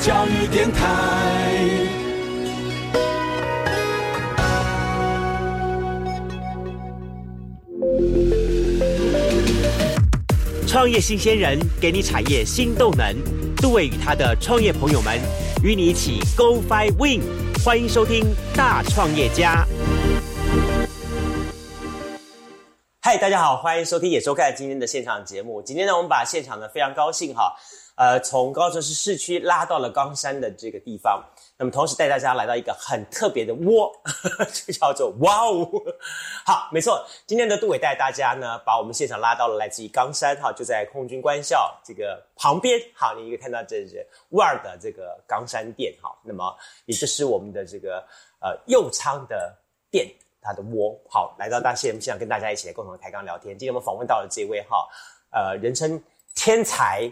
教育电台。创业新鲜人给你产业新动能，杜伟与他的创业朋友们与你一起 Go Fly Win，欢迎收听大创业家。嗨，大家好，欢迎收听也收看今天的现场节目。今天呢，我们把现场呢非常高兴哈，呃，从高雄市市区拉到了冈山的这个地方。那么同时带大家来到一个很特别的窝，就叫做哇哦！好，没错，今天的杜伟带大家呢，把我们现场拉到了来自于冈山哈，就在空军官校这个旁边。好，你可以看到这是万儿的这个冈山店哈。那么也就是我们的这个呃右仓的店，它的窝。好，来到大现现场跟大家一起来共同开刚聊天。今天我们访问到了这位哈，呃，人称。天才，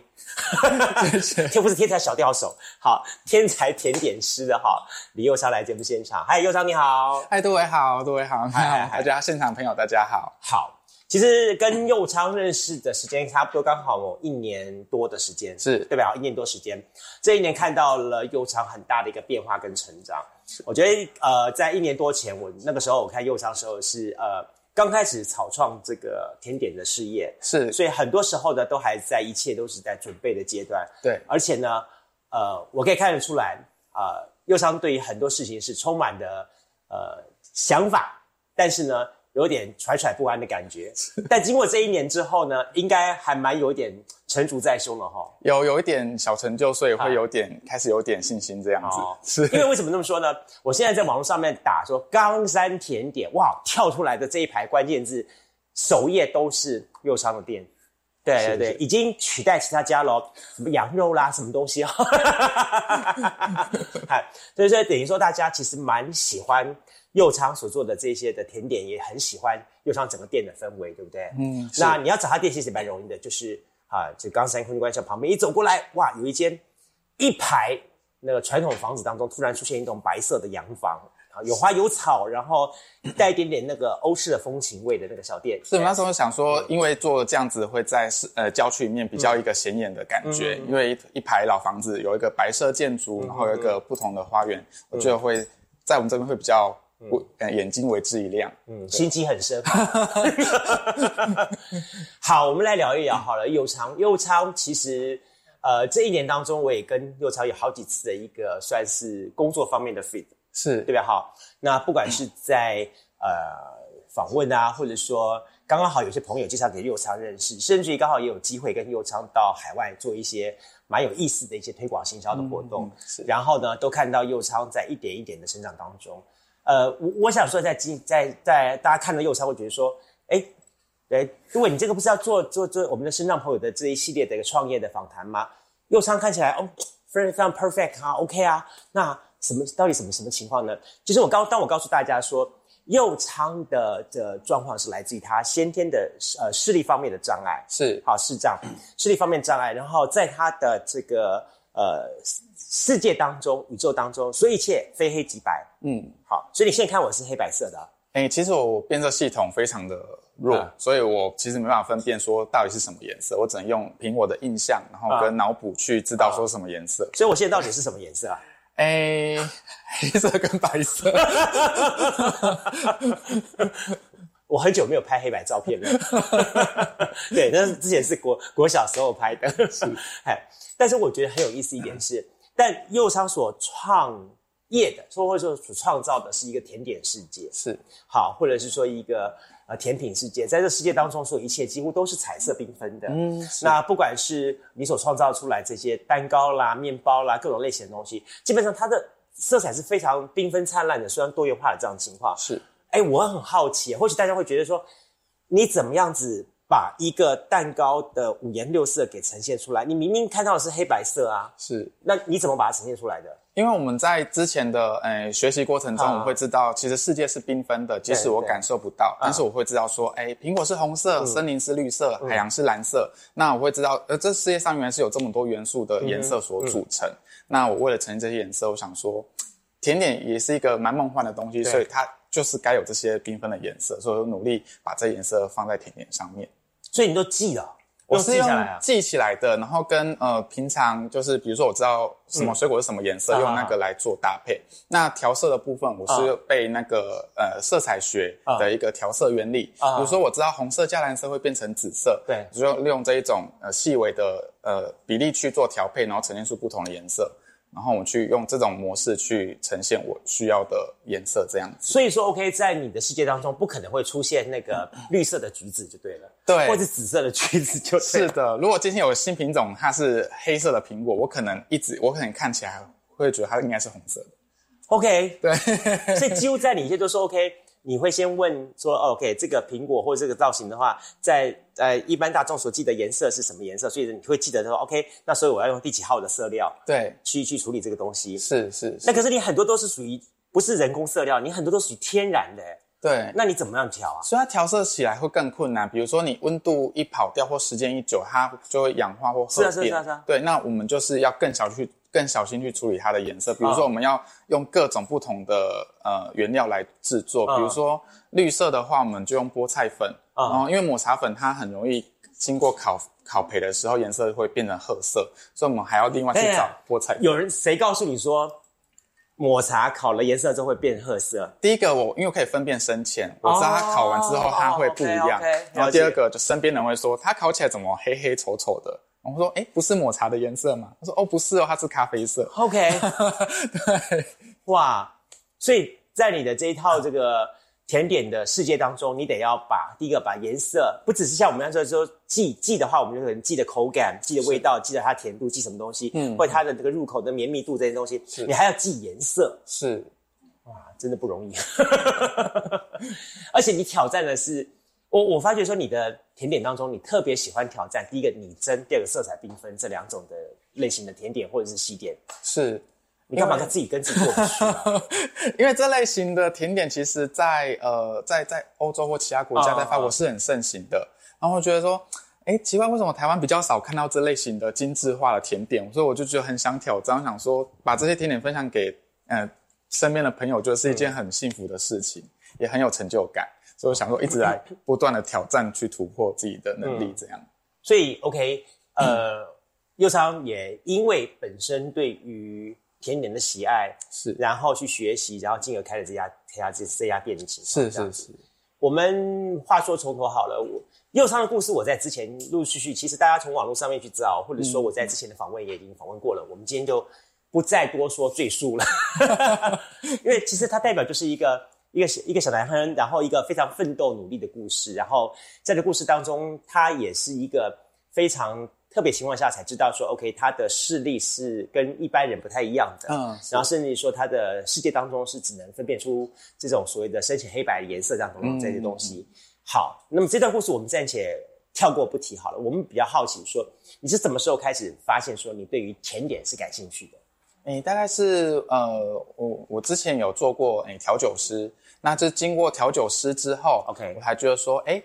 又不是天才小钓手，好，天才甜点师的哈，李佑昌来节目现场，嗨，佑昌你好，嗨，各位好，各位好，嗨，大家现场朋友大家好，好，其实跟佑昌认识的时间差不多，刚好哦一年多的时间，是。对吧？一年多时间，这一年看到了佑昌很大的一个变化跟成长，我觉得呃，在一年多前，我那个时候我看佑昌时候是呃。刚开始草创这个甜点的事业是，所以很多时候呢，都还在一切都是在准备的阶段。对，而且呢，呃，我可以看得出来，啊，右商对于很多事情是充满的呃想法，但是呢。有点揣揣不安的感觉，但经过这一年之后呢，应该还蛮有点成竹在胸了哈。有有一点小成就，所以会有点开始有点信心这样子。是因为为什么这么说呢？我现在在网络上面打说冈山甜点，哇，跳出来的这一排关键字，首页都是右昌的店。对对对，已经取代其他家了，什么羊肉啦，什么东西 啊？所以说等于说大家其实蛮喜欢。右昌所做的这些的甜点也很喜欢右昌整个店的氛围，对不对？嗯，那你要找他店其实蛮容易的，就是啊，就冈山空间关校旁边一走过来，哇，有一间一排那个传统房子当中突然出现一栋白色的洋房，啊，有花有草，然后带一点点那个欧式的风情味的那个小店。是，那时候想说，因为做这样子会在市呃郊区里面比较一个显眼的感觉，因为一一排老房子有一个白色建筑，然后有一个不同的花园，我觉得会在我们这边会比较。我眼睛为之一亮，嗯，心机很深。好，我们来聊一聊好了。右昌，右昌其实，呃，这一年当中，我也跟右昌有好几次的一个算是工作方面的 fit，是对吧？好，那不管是在呃访问啊，或者说刚刚好有些朋友介绍给右昌认识，甚至于刚好也有机会跟右昌到海外做一些蛮有意思的一些推广行销的活动，是。然后呢，都看到右昌在一点一点的成长当中。呃，我我想说，在今在在大家看到右仓会觉得说，哎，哎，如果你这个不是要做做做我们的身障朋友的这一系列的一个创业的访谈吗？右仓看起来哦，非常非常 perfect 啊，OK 啊，那什么到底什么什么情况呢？其实我告当我告诉大家说，右仓的的状况是来自于他先天的呃视力方面的障碍，是好视障，视力方面障碍，然后在他的这个呃。世界当中，宇宙当中，所以一切非黑即白。嗯，好，所以你现在看我是黑白色的。哎，其实我变色系统非常的弱，所以我其实没办法分辨说到底是什么颜色，我只能用凭我的印象，然后跟脑补去知道说什么颜色。所以我现在到底是什么颜色啊？哎，黑色跟白色。我很久没有拍黑白照片了。对，那是之前是国国小时候拍的。是，哎，但是我觉得很有意思一点是。但右昌所创业的，说或者说所创造的是一个甜点世界，是好，或者是说一个呃甜品世界，在这世界当中，所有一切几乎都是彩色缤纷的。嗯，那不管是你所创造出来这些蛋糕啦、面包啦，各种类型的东西，基本上它的色彩是非常缤纷灿烂的，虽然多元化的这样情况。是，哎，我很好奇，或许大家会觉得说，你怎么样子？把一个蛋糕的五颜六色给呈现出来，你明明看到的是黑白色啊，是，那你怎么把它呈现出来的？因为我们在之前的诶学习过程中，我会知道其实世界是缤纷的，即使我感受不到，但是我会知道说，哎，苹果是红色，森林是绿色，海洋是蓝色，那我会知道，呃，这世界上原来是有这么多元素的颜色所组成。那我为了呈现这些颜色，我想说，甜点也是一个蛮梦幻的东西，所以它就是该有这些缤纷的颜色，所以我努力把这颜色放在甜点上面。所以你都记了，我是用来啊？记起来的，然后跟呃平常就是比如说我知道什么水果是什么颜色，嗯用那个来做搭配。那调色的部分，我是嗯背那个呃色彩学的一个调色原理。嗯比如说我知道红色加蓝色会变成紫色，对。我就利用这一种呃细微的呃比例去做调配，然后呈现出不同的颜色。然后我去用这种模式去呈现我需要的颜色，这样子。所以说，OK，在你的世界当中，不可能会出现那个绿色的橘子就对了，对或者紫色的橘子就对了是的，如果今天有新品种，它是黑色的苹果，我可能一直我可能看起来会觉得它应该是红色的。OK，对，所以几乎在你一切都是 OK，你会先问说哦，OK，这个苹果或者这个造型的话，在呃一般大众所记的颜色是什么颜色？所以你会记得说 OK，那所以我要用第几号的色料对，去去处理这个东西。是是是，那可是你很多都是属于不是人工色料，你很多都属于天然的，对。那你怎么样调啊？所以它调色起来会更困难，比如说你温度一跑掉或时间一久，它就会氧化或褐是啊变。是啊是啊是啊对，那我们就是要更小去更小心去处理它的颜色。比如说我们要用各种不同的呃原料来制作，嗯比如说绿色的话，我们就用菠菜粉，嗯然后因为抹茶粉它很容易经过烤烤焙的时候颜色会变成褐色，所以我们还要另外去找菠菜粉。有人谁告诉你说抹茶烤了颜色之后会变褐色？第一个我因为我可以分辨深浅，我知道它烤完之后它会不一样。然后第二个就身边人会说它烤起来怎么黑黑丑丑的，我说哎不是抹茶的颜色吗？他说哦不是哦，它是咖啡色。OK，对哇，所以在你的这一套这个甜点的世界当中，你得要把第一个把颜色，不只是像我们那时候说记记的话，我们就可能记得口感、记得味道、记得它甜度、记什么东西，嗯，或者它的这个入口的绵密度这些东西，你还要记颜色，是哇真的不容易。而且你挑战的是，我我发觉说你的甜点当中，你特别喜欢挑战第一个拟真，第二个色彩缤纷这两种的类型的甜点或者是西点，是，你干嘛跟自己跟自己过不去啊？因为这类型的甜点其实在呃在在欧洲或其他国家，哦在法国是很盛行的。然后我觉得说，哎，奇怪，为什么台湾比较少看到这类型的精致化的甜点？所以我就觉得很想挑战，想说把这些甜点分享给呃身边的朋友，觉得是一件很幸福的事情，也很有成就感。所以我想说，一直来 不断的挑战，去突破自己的能力，这样。所以 OK，呃，右昌也因为本身对于甜点的喜爱，是然后去学习，然后进而开了这家这家这这家店的情况。是是是，我们话说从头好了，我右昌的故事我在之前陆陆续续，其实大家从网络上面去知道，或者说我在之前的访问也已经访问过了。我们今天就不再多说赘述了，因为其实它代表就是一个一个小一个小男生，然后一个非常奋斗努力的故事。然后在这故事当中，他也是一个非常特别情况下才知道说，OK，他的视力是跟一般人不太一样的。嗯然后甚至说他的世界当中是只能分辨出这种所谓的深浅黑白颜色这样等这些东西。好，那么这段故事我们暂且跳过不提好了。我们比较好奇说，你是什么时候开始发现说你对于甜点是感兴趣的？诶，大概是呃，我我之前有做过诶调酒师，那这经过调酒师之后 OK 我还觉得说，诶，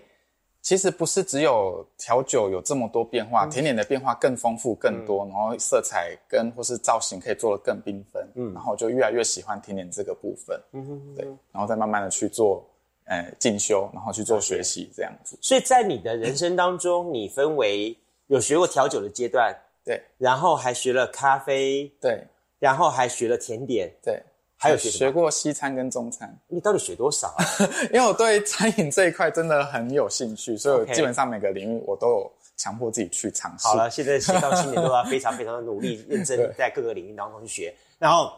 其实不是只有调酒有这么多变化，甜点的变化更丰富更多，然后色彩跟或是造型可以做得更缤纷，嗯，然后就越来越喜欢甜点这个部分，嗯哼对，然后再慢慢的去做呃进修，然后去做学习这样子，所以在你的人生当中，你分为有学过调酒的阶段，对。然后还学了咖啡，对。然后还学了甜点，对，还有学过西餐跟中餐。你到底学多少啊？因为我对餐饮这一块真的很有兴趣，所以我基本上每个领域我都有强迫自己去尝试。好了，现在斜杠青年都要非常 非常的努力、认真对在各个领域当中去学，然后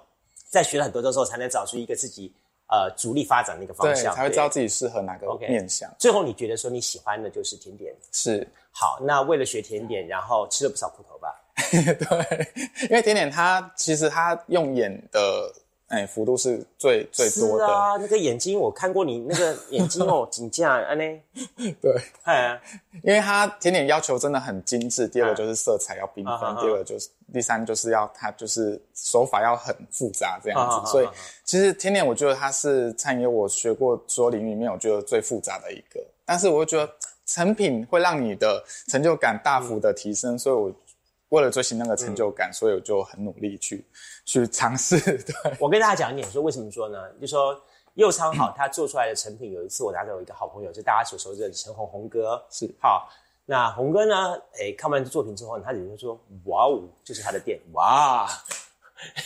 在学了很多的时候，才能找出一个自己呃主力发展的一个方，向，才会知道自己适合哪个面向。最后你觉得说你喜欢的就是甜点，是，好，那为了学甜点，然后吃了不少苦头吧？对，因为甜点它其实它用眼的哎幅度是最最多的，是啊，那个眼睛我看过你那个 眼睛哦，紧架安呢，对，哎，因为它甜点要求真的很精致。第二个就是色彩要缤纷，第二个就是第三就是要它就是手法要很复杂这样子。所以其实甜点我觉得它是餐饮我学过所有领域里面我觉得最复杂的一个，但是我又觉得成品会让你的成就感大幅的提升，所以我为了追寻那个成就感，所以我就很努力去去尝试。对，我跟大家讲一点，说为什么说呢？就说右昌好，他做出来的成品，有一次我拿给我一个好朋友，就大家所熟知的陈红红哥，是好，那红哥呢？哎，看完这作品之后，他只是说：“哇哦，这是他的店，哇！”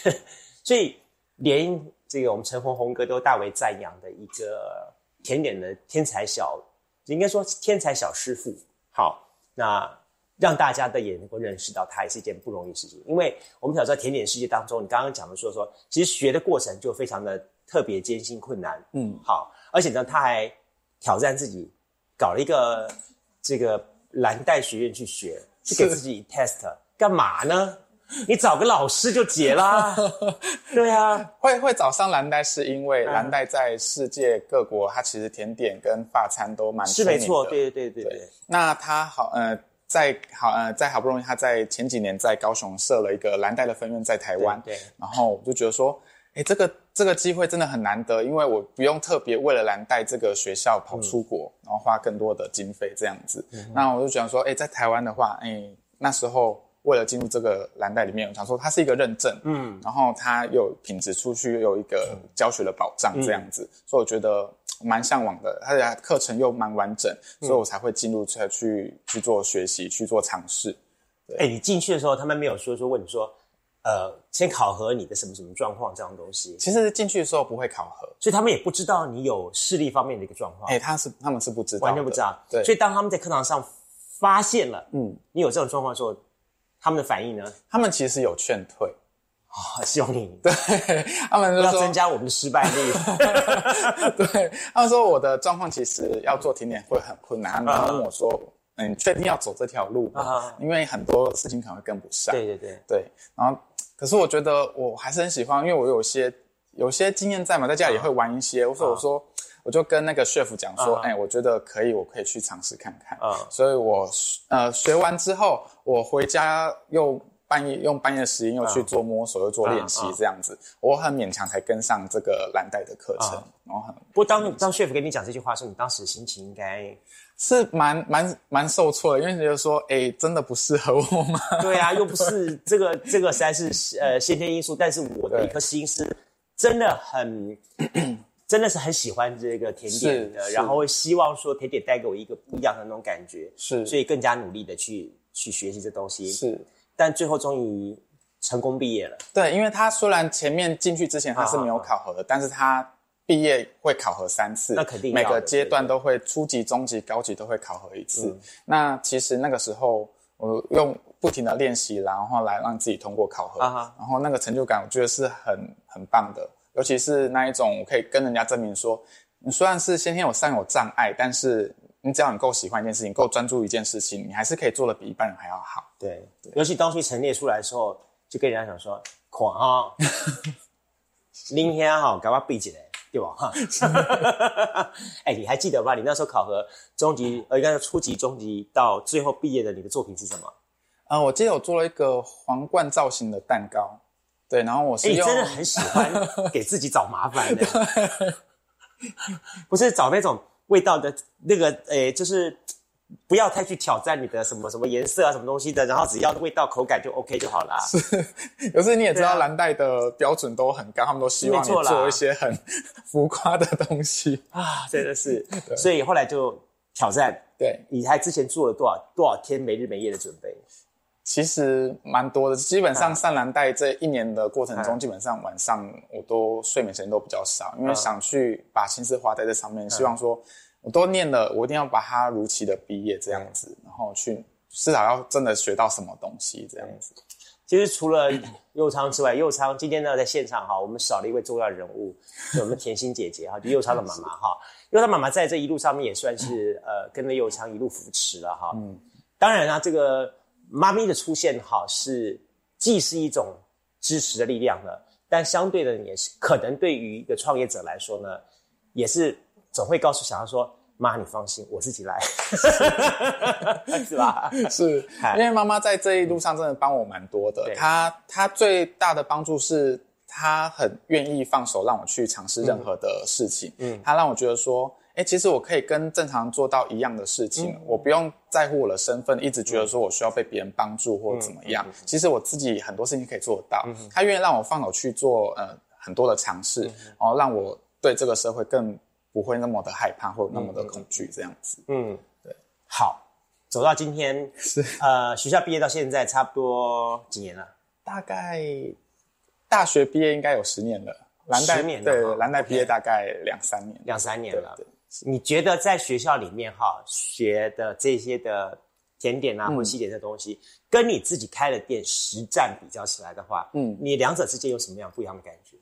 所以连这个我们陈红红哥都大为赞扬的一个甜点的天才小，应该说天才小师傅。好，那让大家的也能够认识到，它也是一件不容易的事情。因为我们晓得甜点世界当中，你刚刚讲的说说，其实学的过程就非常的特别艰辛困难。嗯，好，而且呢，他还挑战自己，搞了一个这个。蓝带学院去学，去给自己 test，干嘛呢？你找个老师就结啦。对啊，会会找上蓝带，是因为蓝带在世界各国，它其实甜点跟法餐都蛮是没错，对对对对对。那他好呃，在好呃，在好不容易他在前几年在高雄设了一个蓝带的分院在台湾，对，然后我就觉得说。哎，这个这个机会真的很难得，因为我不用特别为了蓝带这个学校跑出国，然后花更多的经费这样子。那我就想说，哎，在台湾的话，哎，那时候为了进入这个蓝带里面，我想说它是一个认证，嗯，然后它有品质出去，又有一个教学的保障这样子，所以我觉得蛮向往的。它的课程又蛮完整，所以我才会进入去去去做学习，去做尝试。哎，你进去的时候，他们没有说说问你说。呃，先考核你的什么什么状况这样东西，其实进去的时候不会考核，所以他们也不知道你有视力方面的一个状况。哎，他是他们是不知道，完全不知道。对，所以当他们在课堂上发现了，嗯，你有这种状况的时候，他们的反应呢？他们其实有劝退啊，希望你对他们要增加我们的失败率。对，他们说我的状况其实要做甜点会很困难，他们问我说。嗯，确定要走这条路啊？因为很多事情可能会跟不上。对对对对。然后，可是我觉得我还是很喜欢，因为我有些有些经验在嘛，在家里会玩一些。我说我说，我就跟那个 chef 讲说，哎，我觉得可以，我可以去尝试看看。啊。所以我呃学完之后，我回家又半夜用半夜的时间又去做摸索，又做练习，这样子，我很勉强才跟上这个蓝带的课程。然后很不过当当 chef 跟你讲这句话的时候，你当时心情应该。是蛮蛮蛮受挫的，因为觉得说，哎，真的不适合我吗？对啊，又不是这个这个实在是呃先天因素，但是我的一颗心是真的很真的是很喜欢这个甜点的，然后希望说甜点带给我一个不一样的那种感觉，是，所以更加努力的去去学习这东西，是，但最后终于成功毕业了。对，因为他虽然前面进去之前他是没有考核的，但是他。毕业会考核三次，那肯定每个阶段都会初级、中级、高级都会考核一次。那其实那个时候我用不停的练习，然后来让自己通过考核，然后那个成就感我觉得是很很棒的。尤其是那一种，我可以跟人家证明说，你虽然是先天有三有障碍，但是你只要你够喜欢一件事情，够专注一件事情，你还是可以做的比一般人还要好。对，尤其东西陈列出来的时候，就跟人家讲说，狂哈，明天哈，赶快闭起来。对吧？哈，哎，你还记得吧？你那时候考核中级，呃，应该是初级、中级到最后毕业的，你的作品是什么？啊，我记得我做了一个皇冠造型的蛋糕，对，然后我是你真的很喜欢 给自己找麻烦的，不是找那种味道的那个，诶，就是。不要太去挑战你的什么什么颜色啊，什么东西的，然后只要味道口感就 OK 就好啦。是，有时你也知道蓝带的标准都很高，他们都希望你做一些很浮夸的东西 啊，真的是。所以后来就挑战。对，你还之前做了多少多少天没日没夜的准备？其实蛮多的，基本上上蓝带这一年的过程中，基本上晚上我都睡眠时间都比较少，因为想去把心思花在这上面，希望说。我都念了，我一定要把它如期的毕业这样子，然后去至少要真的学到什么东西这样子。其实除了佑昌之外，佑昌今天呢在现场哈，我们少了一位重要人物，就我们甜心姐姐哈，就佑昌的妈妈哈。因为她妈妈在这一路上面也算是呃跟着佑昌一路扶持了哈。嗯，当然啊，这个妈咪的出现哈是既是一种支持的力量呢，但相对的也是可能对于一个创业者来说呢，也是。总会告诉小孩说：“妈，你放心，我自己来，是吧？” 是，因为妈妈在这一路上真的帮我蛮多的。她她最大的帮助是，她很愿意放手让我去尝试任何的事情。嗯，她让我觉得说：“哎，其实我可以跟正常做到一样的事情，我不用在乎我的身份，一直觉得说我需要被别人帮助或者怎么样。其实我自己很多事情可以做得到。他愿意让我放手去做呃很多的尝试，然后让我对这个社会更。”不会那么的害怕，或那么的恐惧，这样子。嗯，对。好，走到今天，是呃，学校毕业到现在差不多几年了？大概大学毕业应该有十年了，蓝带十年对，蓝带毕业大概两三年，两三年了对。对你觉得在学校里面哈学的这些的甜点啊，或者西点的东西，跟你自己开的店实战比较起来的话，嗯，你两者之间有什么样不一样的感觉？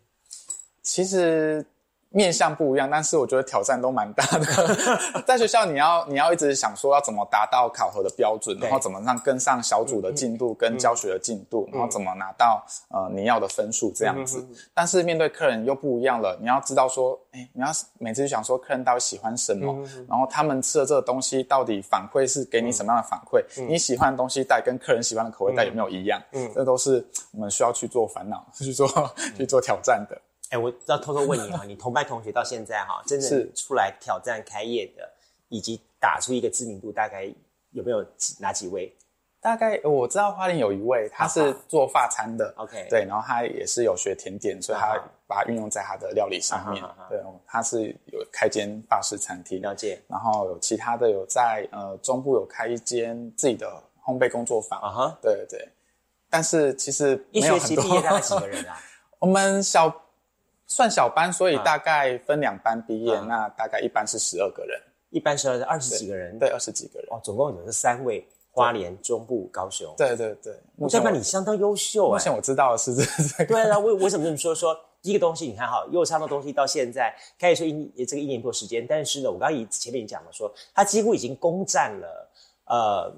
其实面向不一样，但是我觉得挑战都蛮大的。在学校，你要你要一直想说要怎么达到考核的标准，然后怎么让跟上小组的进度跟教学的进度，然后怎么拿到呃你要的分数这样子。但是面对客人又不一样了，你要知道说，哎，你要每次就想说客人到底喜欢什么，然后他们吃的这个东西到底反馈是给你什么样的反馈？你喜欢的东西带跟客人喜欢的口味带有没有一样？嗯，这都是我们需要去做烦恼、去做去做挑战的。哎，我要偷偷问你哈，你同班同学到现在哈，真正是出来挑战开业的，以及打出一个知名度，大概有没有几哪几位？大概我知道花莲有一位，他是做法餐的 OK 对，然后他也是有学甜点，所以他把它运用在他的料理上面。对，他是有开间法式餐厅，了解然后有其他的有在呃中部有开一间自己的烘焙工作坊啊哈，对对对。但是其实一学期毕业大概几个人啊？我们小算小班，所以啊大概分两班毕业，啊那大概一班是十二个人，一班十二二十几个人，对，二十几个人。哦，总共有是三位，花莲、中部、高雄。对对对，我代表前我你相当优秀哎。目前我知道的是这这个。对啊，为为什么这么说？说第一个东西，你看哈，右仓的东西到现在开始说一这个一年多时间，但是呢，我刚刚以前面讲了说，他几乎已经攻占了，呃，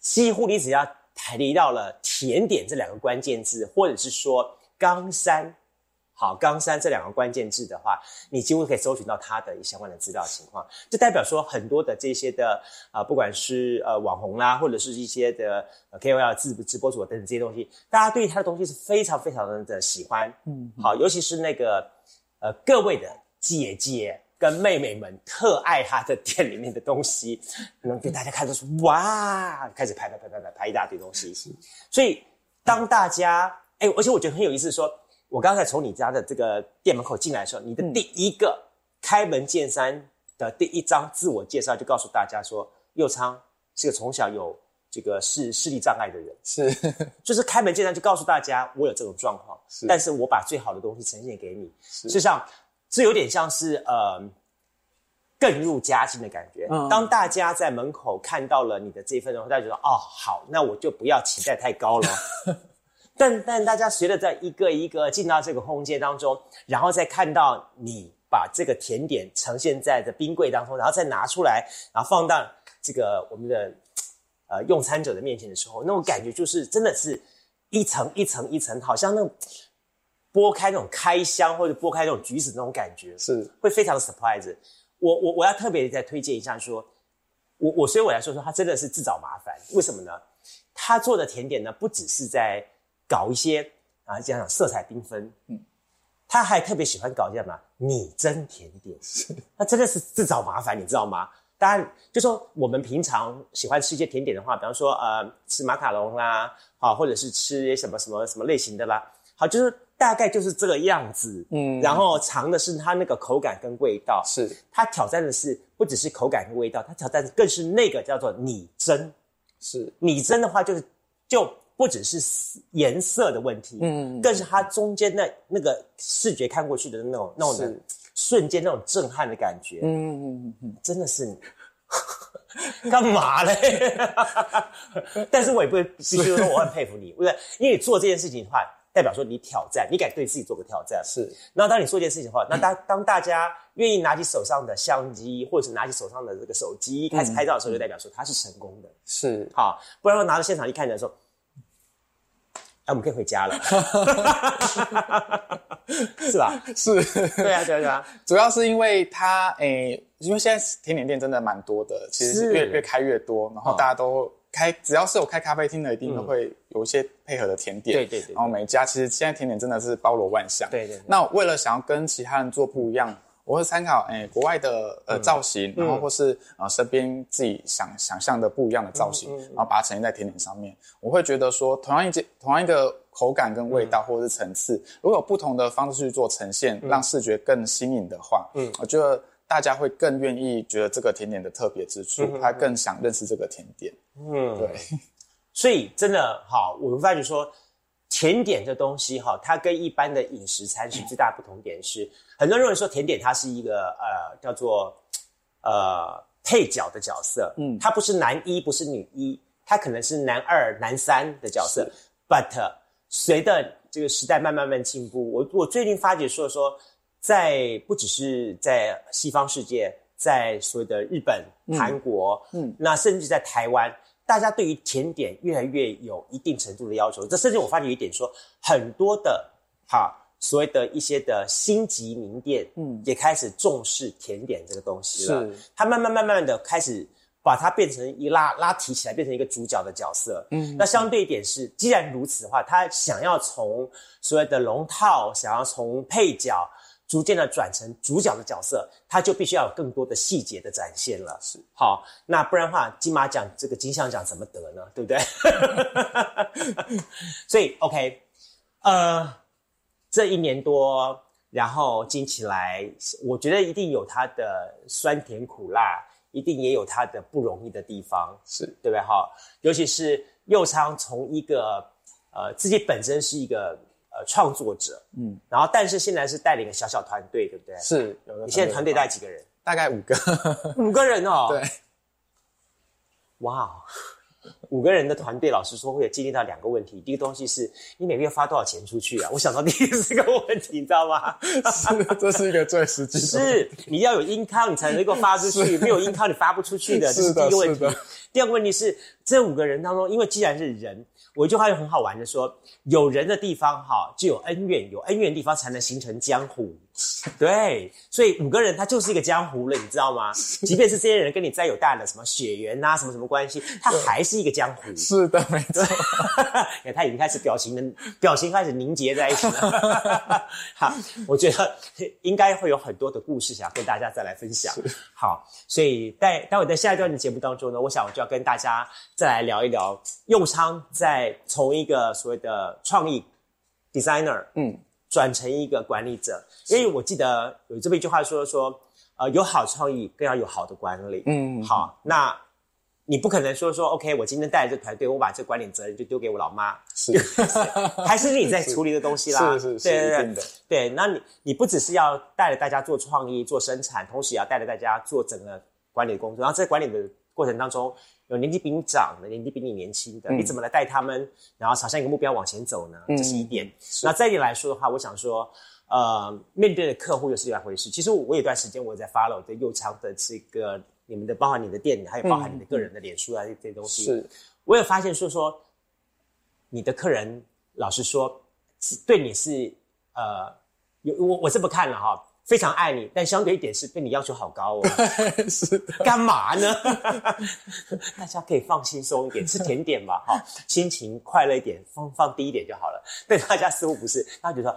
几乎你只要提到了甜点这两个关键字，或者是说冈山。好，冈山这两个关键字的话，你几乎可以搜寻到它的相关的资料情况，就代表说很多的这些的啊、呃不管是呃网红啦，或者是一些的呃 KOL 直直播主等等这些东西，大家对他的东西是非常非常的喜欢。嗯，好，尤其是那个呃各位的姐姐跟妹妹们特爱他的店里面的东西，能给大家看都是哇，开始拍拍拍拍拍拍一大堆东西。所以当大家哎、而且我觉得很有意思说，我刚才从你家的这个店门口进来的时候，你的第一个开门见山的第一张自我介绍就告诉大家说，佑昌是个从小有这个视视力障碍的人，是 就是开门见山就告诉大家我有这种状况，是但是我把最好的东西呈现给你。事实上，这有点像是呃更入佳境的感觉。嗯当大家在门口看到了你的这份东西，大家觉得哦好，那我就不要期待太高了。但但大家随着在一个一个进到这个空间当中，然后再看到你把这个甜点呈现在的冰柜当中，然后再拿出来，然后放到这个我们的呃用餐者的面前的时候，那种感觉就是真的是一层一层一层，好像那种剥开那种开箱或者剥开那种橘子那种感觉，是会非常的 surprise。我我我要特别再推荐一下说，我我所以我来说说，他真的是自找麻烦。为什么呢？他做的甜点呢，不只是在搞一些啊，这样色彩缤纷，嗯，他还特别喜欢搞一些什么？拟真甜点，他 真的是自找麻烦，你知道吗？当然，就说我们平常喜欢吃一些甜点的话，比方说呃吃马卡龙啦，好，或者是吃什么什么什么类型的啦，好，就是大概就是这个样子，嗯，然后尝的是它那个口感跟味道，是。它挑战的是不只是口感跟味道，它挑战的更是那个叫做拟真。是。拟真的话，就是就不只是颜色的问题，嗯，更是它中间那那个视觉看过去的那种那种的瞬间那种震撼的感觉，嗯嗯嗯真的是 干嘛嘞？但是我也不会必须说我很佩服你，对不对？因为你做这件事情的话，代表说你挑战，你敢对自己做个挑战。是那当你做这件事情的话，那 当当大家愿意拿起手上的相机，或者是拿起手上的这个手机开始拍照的时候，就代表说他是成功的。是好，不然说拿到现场一看的时候，哎，我们可以回家了，是吧？是，对啊，对啊，对啊，主要是因为它诶、因为现在甜点店真的蛮多的，其实是是越越开越多，然后哦大家都开，只要是有开咖啡厅的，一定都会有一些配合的甜点。对对对对然后每一家其实现在甜点真的是包罗万象。对对对那为了想要跟其他人做不一样。我会参考诶、国外的呃造型，然后或是呃身边自己想想象的不一样的造型，然后把它呈现在甜点上面。我会觉得说，同样一件同样一个口感跟味道或者是层次，如果有不同的方式去做呈现，让视觉更新颖的话，嗯，我觉得。大家会更愿意觉得这个甜点的特别之处，他更想认识这个甜点。嗯，对。所以真的好，我们发觉说，甜点这东西哈，它跟一般的饮食餐食最大不同点是，很多人认为说甜点它是一个呃叫做呃配角的角色，嗯，它不是男一不是女一，它可能是男二男三的角色。But 随着这个时代慢慢慢进步，我我最近发觉说说，在不只是在西方世界，在所谓的日本、韩国，嗯，那甚至在台湾。大家对于甜点越来越有一定程度的要求，这甚至我发觉一点说，很多的哈所谓的一些的星级名店，嗯，也开始重视甜点这个东西了。是，他慢慢慢慢的开始把它变成一拉拉提起来，变成一个主角的角色。嗯，那相对一点是，既然如此的话，他想要从所谓的龙套，想要从配角。逐渐的转成主角的角色，他就必须要有更多的细节的展现了。是好，那不然的话，金马奖这个金像奖怎么得呢？对不对？所以 OK，呃，这一年多，然后经起来，我觉得一定有它的酸甜苦辣，一定也有它的不容易的地方，是对不对？哈，尤其是佑昌从一个呃自己本身是一个。呃，创作者，嗯，然后但是现在是带领一个小小团队，对不对？是，你现在团队带几个人？大概五个，五个人哦。对，哇，五个人的团队，老实说会有经历到两个问题。第一个东西是你每个月发多少钱出去啊？我想到第一个问题，你知道吗？是，这是一个最实际的。是，你要有音康，你才能够发出去，没有音康你发不出去的，这是第一个问题。第二个问题是，这五个人当中，因为既然是人。我一句话就很好玩的说，有人的地方哈就有恩怨，有恩怨的地方才能形成江湖。对，所以五个人他就是一个江湖了，你知道吗？即便是这些人跟你再有大的什么血缘呐，什么什么关系，他还是一个江湖。是的，没错。哎，他已经开始表情的表情开始凝结在一起了。好，我觉得应该会有很多的故事想跟大家再来分享。好，所以待待会在下一段的节目当中呢，我想我就要跟大家再来聊一聊用昌在从一个所谓的创意 designer，嗯。转成一个管理者，因为我记得有这么一句话说说，呃，有好创意，更要有好的管理。嗯，好，那你不可能说说，OK，我今天带着这团队，我把这管理责任就丢给我老妈，是，还是你在处理的东西啦？是是是，对对对，对，那你你不只是要带着大家做创意、做生产，同时也要带着大家做整个管理工作，然后这管理的过程当中。有年纪比你长的，年纪比你年轻的，你怎么来带他们，然后朝向一个目标往前走呢？这是一点。那再一点来说的话，我想说，呃，面对的客户又是另一回事。其实我有段时间我在 follow 的右仓的这个你们的，包含你的店，还有包含你的个人的脸书啊这些东西。是，我有发现说说，你的客人老实说，对你是呃，有我我这么看了哈。非常爱你，但相对一点是对你要求好高哦。是干嘛呢？大家可以放轻松一点，吃甜点吧，哈，心情快乐一点，放放低一点就好了。但大家似乎不是，大家觉得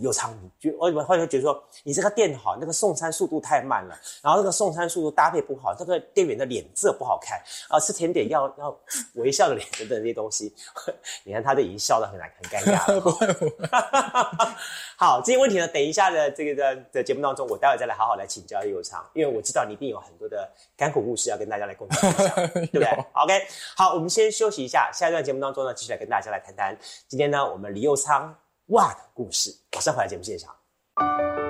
又长，就我我后来觉得说，你这个店好，那个送餐速度太慢了，然后那个送餐速度搭配不好，这个店员的脸色不好看啊，吃甜点要要微笑的脸等等这些东西，你看他都已经笑得很难很尴尬了。好，这些问题呢，等一下的这个的。节目当中，我待会再来好好来请教李有昌，因为我知道你一定有很多的甘苦故事要跟大家来共同分享，对不对？OK，好，我们先休息一下，下一段节目当中呢，继续来跟大家来谈谈今天呢，我们李佑昌哇的故事。马上回来节目现场。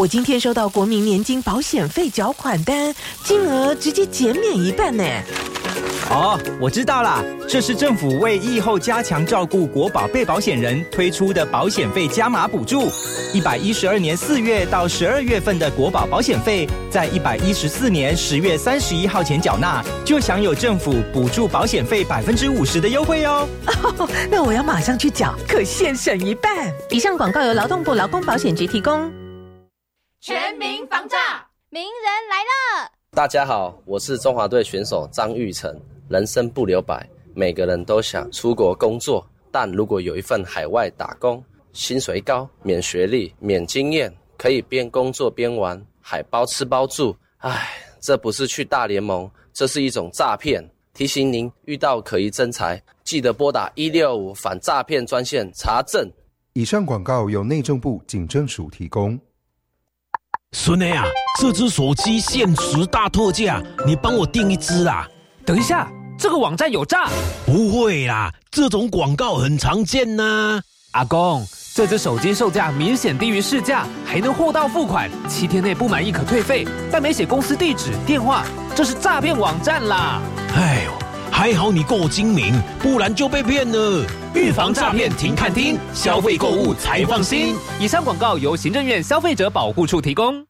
我今天收到国民年金保险费缴款单，金额直接减免一半呢。哦，我知道啦，这是政府为疫后加强照顾国保被保险人推出的保险费加码补助。一百一十二年四月到十二月份的国保保险费，在一百一十四年十月三十一号前缴纳，就享有政府补助保险费百分之五十的优惠哦。那我要马上去缴，可现省一半。以上广告由劳动部劳工保险局提供。全民防诈，名人来了！大家好，我是中华队选手张玉成。人生不留白，每个人都想出国工作，但如果有一份海外打工，薪水高，免学历，免经验，可以边工作边玩，还包吃包住。唉，这不是去大联盟，这是一种诈骗。提醒您，遇到可疑真财，记得拨打一六五反诈骗专线查证。以上广告由内政部警政署提供。孙内啊，这只手机限时大特价，你帮我订一只啊！等一下，这个网站有诈？不会啦，这种广告很常见呐。阿公，这只手机售价明显低于市价，还能货到付款，七天内不满意可退费，但没写公司地址、电话，这是诈骗网站啦！哎呦，还好你够精明，不然就被骗了。预防诈骗，请看听，消费购物才放心。以上广告由行政院消费者保护处提供。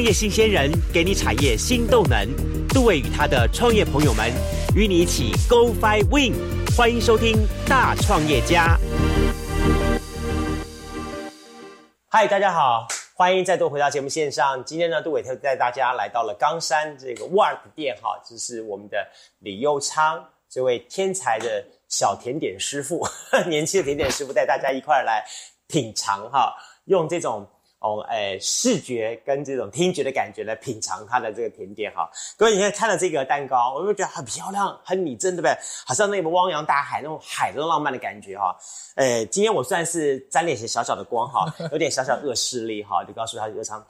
创业新鲜人给你产业新动能，杜伟与他的创业朋友们与你一起 Go Fly Win，欢迎收听大创业家。嗨，大家好，欢迎再度回到节目线上。今天呢，杜伟特带大家来到了冈山这个 work 店哈，这是我们的李佑昌这位天才的小甜点师傅，年轻的甜点师傅带大家一块来品尝哈，用这种。哦，哎，视觉跟这种听觉的感觉来品尝它的这个甜点哈。各位，你看看了这个蛋糕，我就觉得很漂亮，很拟真，对不对？好像那个汪洋大海那种海的浪漫的感觉哈。哎，今天我算是沾了一些小小的光哈，有点小小恶势力哈，就告诉他有场，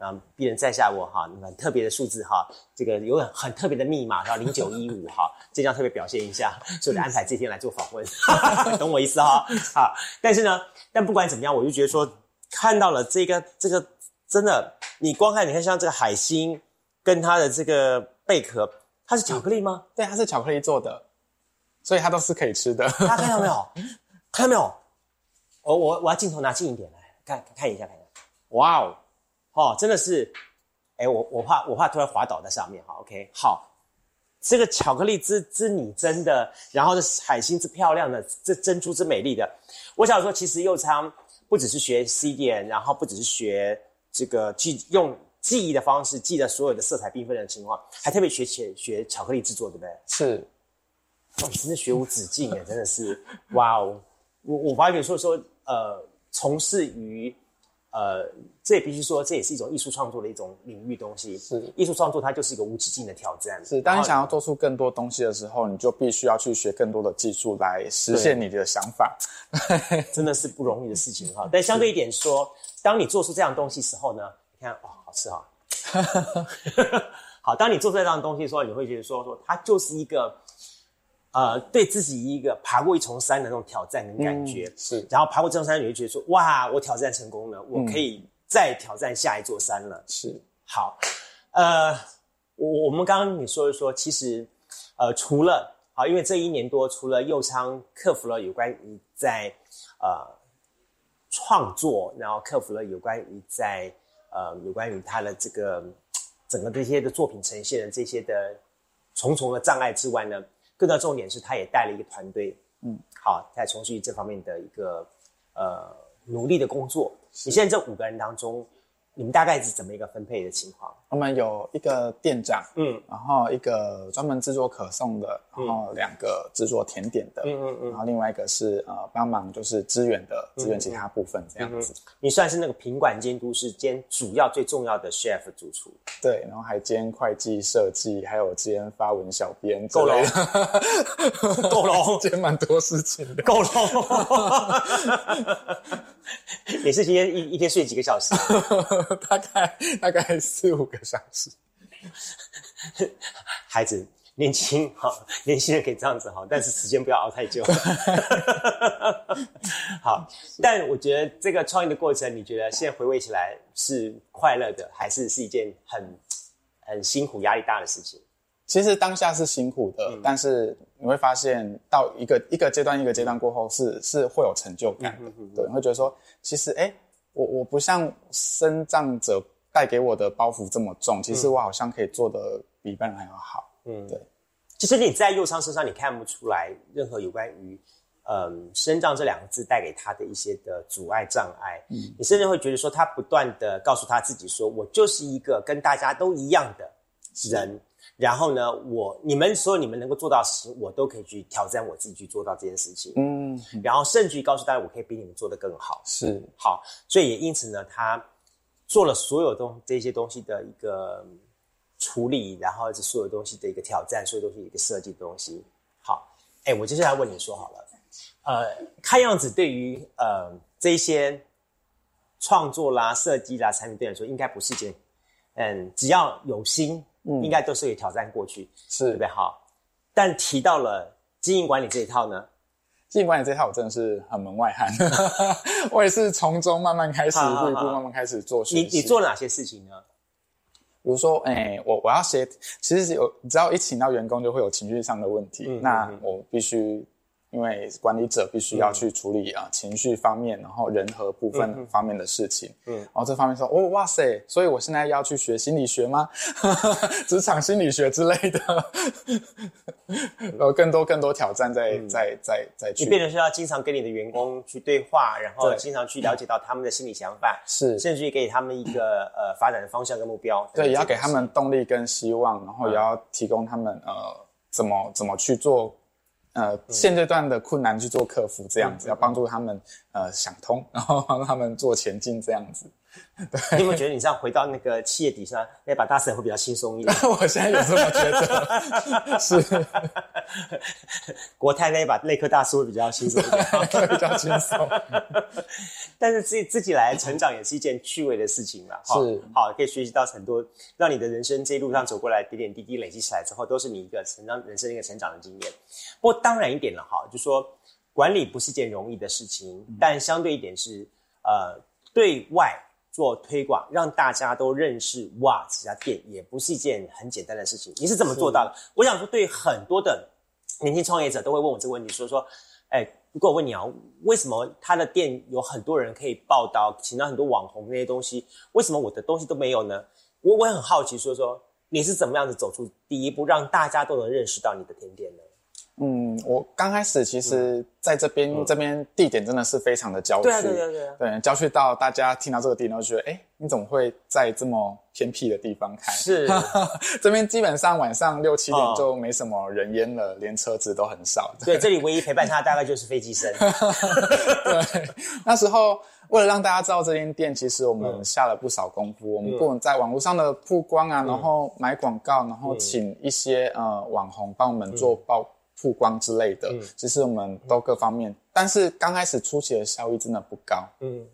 啊，鄙人在下我哈，很特别的数字哈，这个有很很特别的密码，然后零九一五哈，这样特别表现一下，所以我安排这天来做访问，懂我意思哈？好，但是呢，但不管怎么样，我就觉得说。看到了这个，这个真的，你光看，你看像这个海星跟它的这个贝壳，它是巧克力吗？对，它是巧克力做的，所以它都是可以吃的。大家看到没有？看到没有？我我我要镜头拿近一点来看看一下，看一下。哇哦，哦，真的是，哎，我我怕我怕突然滑倒在上面哈。OK，好，这个巧克力之之拟真的，然后这海星之漂亮的，这珍珠之美丽的。我想说，其实右仓。不只是学 C 点，然后不只是学这个记用记忆的方式记得所有的色彩缤纷的情况，还特别学学学巧克力制作，对不对？是，哦，真是学无止境哎，真的是哇哦！我我发觉说说呃，从事于呃，这也必须说这也是一种艺术创作的一种领域东西。是，艺术创作它就是一个无止境的挑战。是，当你想要做出更多东西的时候，你就必须要去学更多的技术来实现你的想法。真的是不容易的事情哈，但相对一点说，当你做出这样东西时候呢，你看哦，好吃哈 好，当你做出这样东西的时候，你会觉得说说它就是一个呃，对自己一个爬过一重山的那种挑战跟感觉，是，然后爬过这重山，你就觉得说，哇，我挑战成功了，我嗯可以再挑战下一座山了。是，好，呃，我我们刚刚你说一说，其实，呃，除了好，因为这一年多，除了右昌克服了有关于在呃创作，然后克服了有关于在呃有关于他的这个整个这些的作品呈现的这些的重重的障碍之外呢，更大重点是他也带了一个团队，嗯，好，在从事于这方面的一个呃努力的工作。你现在这五个人当中，你们大概是怎么一个分配的情况？我们有一个店长，嗯，然后一个专门制作可颂的，然后两个制作甜点的，嗯嗯嗯。然后另外一个是呃帮忙就是支援的，支援其他部分这样子。嗯。你算是那个品管监督是兼主要最重要的 chef 主厨，对，然后还兼会计设计，还有兼发文小编之够了。够了，兼蛮多事情的，够了。也是今天一一天睡几个小时？大概大概四五个小时。孩子年轻哈，年轻人可以这样子哈，但是时间不要熬太久。好，但我觉得这个创业的过程，你觉得现在回味起来是快乐的，还是是一件很很辛苦、压力大的事情？其实当下是辛苦的，但是你会发现到一个一个阶段一个阶段过后是是会有成就感的，对，你会觉得说，其实哎，我我不像生长者带给我的包袱这么重，其实我好像可以做的比一般人还要好，嗯，对。其实你在右昌身上，你看不出来任何有关于嗯“生长”这两个字带给他的一些的阻碍障碍。嗯你甚至会觉得说，他不断的告诉他自己说：“我就是一个跟大家都一样的人。”然后呢，我你们所有你们能够做到的事情，我都可以去挑战我自己去做到这件事情。嗯，然后甚至于告诉大家，我可以比你们做得更好。是好，所以也因此呢，他做了所有东这些东西的一个嗯处理，然后这所有东西的一个挑战，所有东西的一个设计的东西。好，哎，我接下来问你说好了，呃，看样子对于呃这些创作啦、设计啦、产品对你来说，应该不是一件嗯，只要有心，嗯应该都是有挑战过去，是对不对？好，但提到了经营管理这一套呢，经营管理这一套我真的是很门外汉，我也是从中慢慢开始，一步一步慢慢开始做学习。你你做了哪些事情呢？比如说，哎、我我要写，其实有，只要一请到员工，就会有情绪上的问题。嗯那我必须，因为管理者必须要去处理啊、情绪方面，然后人和部分方面的事情。嗯然后这方面说，哦，哇塞，所以我现在要去学心理学吗？职场心理学之类的，有更多更多挑战在、在在在去。嗯你变成是要经常跟你的员工去对话，然后对经常去了解到他们的心理想法，是甚至于给他们一个呃发展的方向跟目标。对，也要给他们动力跟希望，然后也要提供他们呃怎么怎么去做呃现阶段的困难去做克服，这样子、要帮助他们呃想通，然后帮他们做前进这样子。你有没有觉得你这样回到那个企业底下那把大伞会比较轻松一点？我现在有这么觉得，是国泰那把内科大师会比较轻松一点，比较轻松。但是自己自己来成长也是一件趣味的事情嘛，哈是好，可以学习到很多，让你的人生这一路上走过来点点滴滴累积起来之后，都是你一个成长人生的一个成长的经验。不过当然一点了哈，就说管理不是一件容易的事情，但相对一点是呃对外做推广，让大家都认识哇这家店也不是一件很简单的事情。你是怎么做到的？我想说，对很多的年轻创业者都会问我这个问题，说说，哎，如果我问你啊，为什么他的店有很多人可以报道，请到很多网红那些东西，为什么我的东西都没有呢？我我也很好奇，说说你是怎么样子走出第一步，让大家都能认识到你的甜点呢？嗯，我刚开始其实在这边、这边地点真的是非常的郊区，对啊，对啊，对啊，对，郊区到大家听到这个地方就觉得，哎，你怎么会在这么偏僻的地方开？是，这边基本上晚上六七哦点就没什么人烟了，连车子都很少。对，这里唯一陪伴他大概就是飞机声。对，那时候为了让大家知道这间店，其实我们下了不少功夫。我们不能在网络上的曝光啊，然后买广告，然后请一些呃网红帮我们做曝曝光之类的。其实我们都各方面，但是刚开始初期的效益真的不高。嗯，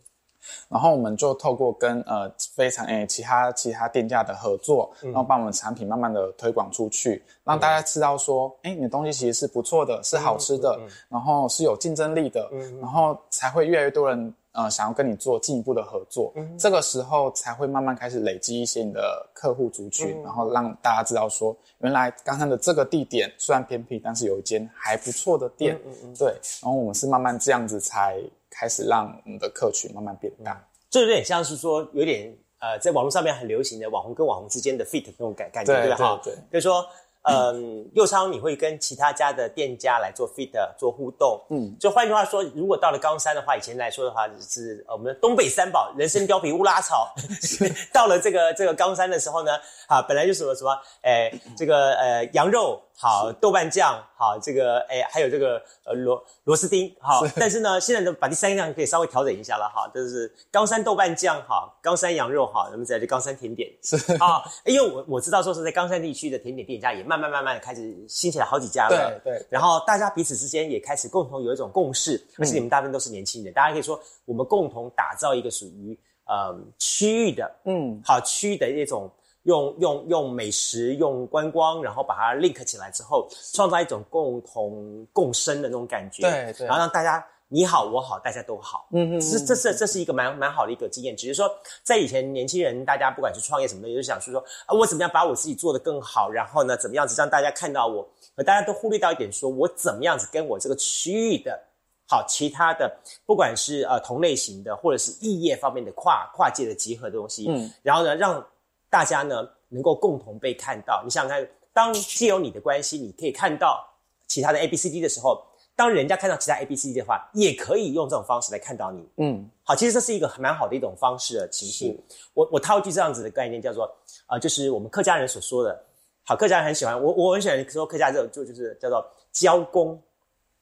然后我们就透过跟呃非常诶其他其他店家的合作，然后把我们产品慢慢的推广出去，让大家知道说，哎，你的东西其实是不错的，是好吃的，然后是有竞争力的，然后才会越来越多人呃想要跟你做进一步的合作。这个时候才会慢慢开始累积一些你的客户族群，然后让大家知道说，原来刚才的这个地点虽然偏僻，但是有一间还不错的店。对，然后我们是慢慢这样子才。开始让我们的客群慢慢变大，这有点像是说，有点呃，在网络上面很流行的网红跟网红之间的 fit 那种感感觉，对吧？对，就是说。嗯，右昌，你会跟其他家的店家来做 fit 做互动，嗯，就换句话说，如果到了冈山的话，以前来说的话是我们的东北三宝，人参貂皮乌拉草，到了这个这个冈山的时候呢，啊，本来就什么什么，哎，这个呃羊肉好，豆瓣酱好，这个哎还有这个呃螺螺丝钉好，但是呢，现在呢把第三样可以稍微调整一下了哈，就是冈山豆瓣酱哈，冈山羊肉哈，那么再就冈山甜点。是啊，因为我我知道说是在冈山地区的甜点店家也。慢慢慢慢开始兴起来好几家了，对对，然后大家彼此之间也开始共同有一种共识，而且你们大部分都是年轻人，大家可以说我们共同打造一个属于呃区域的，嗯，好区域的一种用用用美食用观光，然后把它 link 起来之后，创造一种共同共生的那种感觉，对对，然后让大家。你好，我好，大家都好。嗯嗯，这这是这是一个蛮蛮好的一个经验。只是说，在以前年轻人，大家不管是创业什么的，就想说说啊，我怎么样把我自己做得更好，然后呢，怎么样子让大家看到我？而大家都忽略到一点，说我怎么样子跟我这个区域的，好其他的，不管是呃同类型的，或者是异业方面的跨跨界的集合的东西，嗯，然后呢，让大家呢能够共同被看到。你想想看，当借由你的关系，你可以看到其他的 A B C D 的时候。当人家看到其他 A B C D 的话，也可以用这种方式来看到你。嗯，好，其实这是一个蛮好的一种方式的情形。我我套一句这样子的概念，叫做啊，就是我们客家人所说的，好，客家人很喜欢我，我很喜欢说客家这种就就是叫做交工，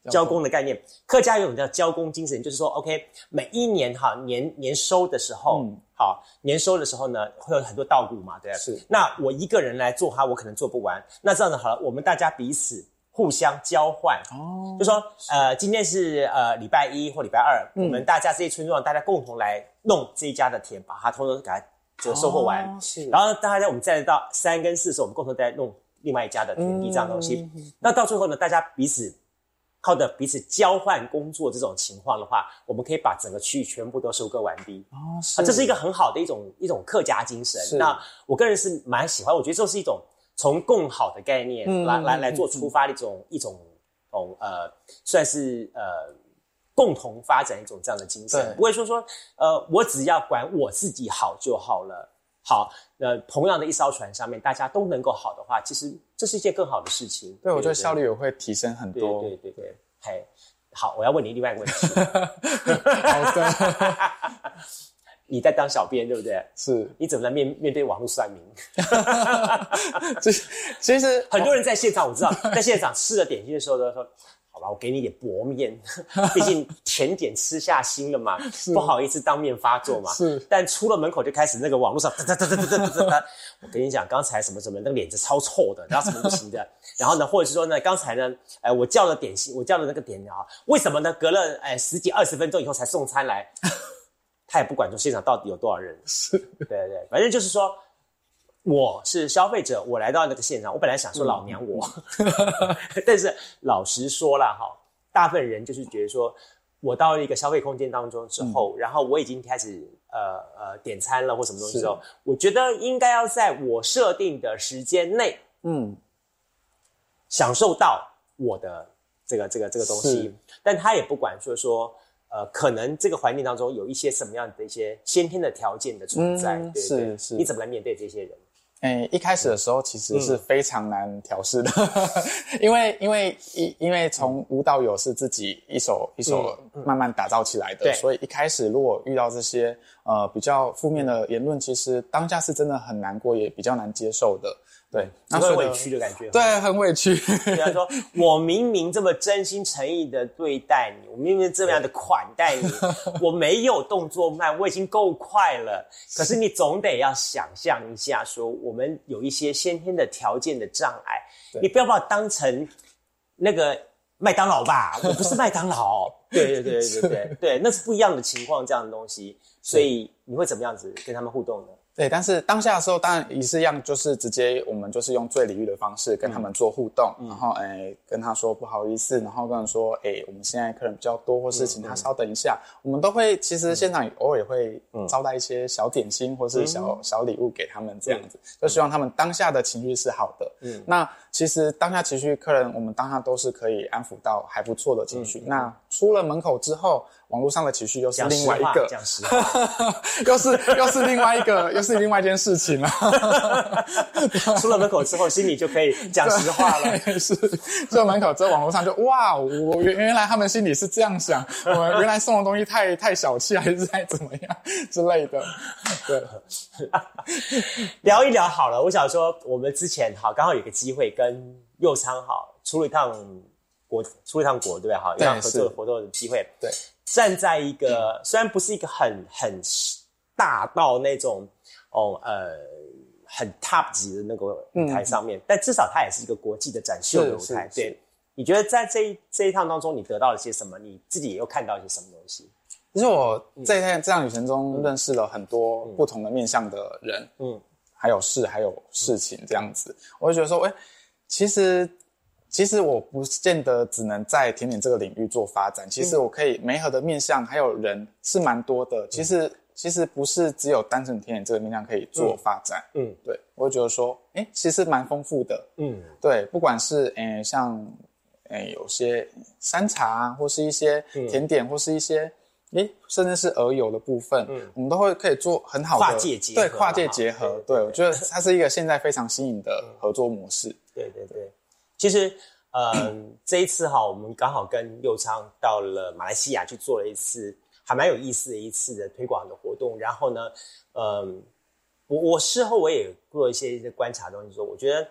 交工的概念。客家有种叫交工精神，就是说，OK，每一年哈年年收的时候，好年收的时候呢，会有很多稻谷嘛，对是。那我一个人来做它，我可能做不完。那这样子好了，我们大家彼此。互相交换哦，就说呃，今天是呃礼拜一或礼拜二，我们大家这些村庄大家共同来弄这一家的田，把它通通给它就收获完。是，然后大家我们再到三跟四的时候，我们共同再弄另外一家的田地这样东西。那到最后呢，大家彼此靠的彼此交换工作这种情况的话，我们可以把整个区域全部都收割完毕。哦，是，这是一个很好的一种一种客家精神。那我个人是蛮喜欢，我觉得这是一种。从共好的概念来来来做出发的一种一种种呃，算是呃共同发展一种这样的精神，不会说说呃我只要管我自己好就好了。好，呃，同样的一艘船上面大家都能够好的话，其实这是一件更好的事情。对，我觉得效率也会提升很多。对对对，嘿，好，我要问你另外一个问题。好的。你在当小编对不对？是，你怎么在面面对网络算命？这其实很多人在现场，我知道，在现场吃了点心的时候都说：“好吧，我给你点薄面，毕竟甜点吃下心了嘛，不好意思当面发作嘛。”是，但出了门口就开始那个网络上哒哒哒哒哒哒哒。我跟你讲，刚才什么什么，那个脸子超臭的，然后什么不行的，然后呢，或者是说呢，刚才呢，哎，我叫了点心，我叫了那个点啊，为什么呢？隔了哎十几二十分钟以后才送餐来。他也不管说现场到底有多少人，是对对，反正就是说，我是消费者，我来到那个现场，我本来想说老娘我，但是老实说了哈，大部分人就是觉得说，我到了一个消费空间当中之后，然后我已经开始呃呃点餐了或什么东西之后，我觉得应该要在我设定的时间内，嗯，享受到我的这个这个这个东西，但他也不管说说。呃，可能这个环境当中有一些什么样的一些先天的条件的存在，是是，你怎么来面对这些人？哎，一开始的时候其实是非常难调试的，因为因为因因为从舞蹈有是自己一手一手慢慢打造起来的，所以一开始如果遇到这些呃比较负面的言论，其实当下是真的很难过，也比较难接受的。对，很委屈的感觉。对，很委屈。他说：“我明明这么真心诚意的对待你，我明明这么样的款待你，我没有动作慢，我已经够快了。可是你总得要想象一下，说我们有一些先天的条件的障碍，你不要把我当成那个麦当劳吧，我不是麦当劳。对对对对对 对对，那是不一样的情况，这样的东西。所以你会怎么样子跟他们互动呢？对，但是当下的时候，当然也是一样，就是直接我们就是用最礼遇的方式跟他们做互动，然后哎跟他说不好意思，然后跟他说哎我们现在客人比较多，或是请他稍等一下，我们都会其实现场偶尔也会招待一些小点心或是小小礼物给他们这样子，就希望他们当下的情绪是好的。嗯，那其实当下情绪客人我们当下都是可以安抚到还不错的情绪。那出了门口之后，网络上的情绪又是另外一个，讲实话，又是又是另外一个，又是另外一件事情了。出了门口之后，心里就可以讲实话了。是出了门口之后，网络上就哇，我原原来他们心里是这样想，我原来送的东西太太小气，还是太怎么样之类的。对，聊一聊好了。我想说，我们之前好刚好有个机会跟佑昌好出了一趟国，出一趟国，对不对？好，一趟合作活动的机会。对，站在一个虽然不是一个很很大到那种哦呃很 top 级的那个舞台上面，但至少它也是一个国际的展秀的舞台。对，你觉得在这一这一趟当中，你得到了些什么？你自己又看到一些什么东西？其实我在这这趟旅程中认识了很多不同的面向的人，嗯，还有事，还有事情这样子，我就觉得说，哎，其实其实我不见得只能在甜点这个领域做发展，其实我可以媒合的面向还有人是蛮多的。其实其实不是只有单纯甜点这个面向可以做发展，嗯，对，我就觉得说，哎，其实蛮丰富的，嗯，对，不管是诶像诶有些山茶啊，或是一些甜点，或是一些。诶，甚至是鹅油的部分，嗯，我们都会可以做很好的跨界结合，对跨界结合，对我觉得它是一个现在非常新颖的合作模式。对对对，其实，嗯，这一次哈，我们刚好跟佑昌到了马来西亚去做了一次还蛮有意思的一次的推广的活动。然后呢，嗯，我我事后我也做一些一些观察东西，说我觉得，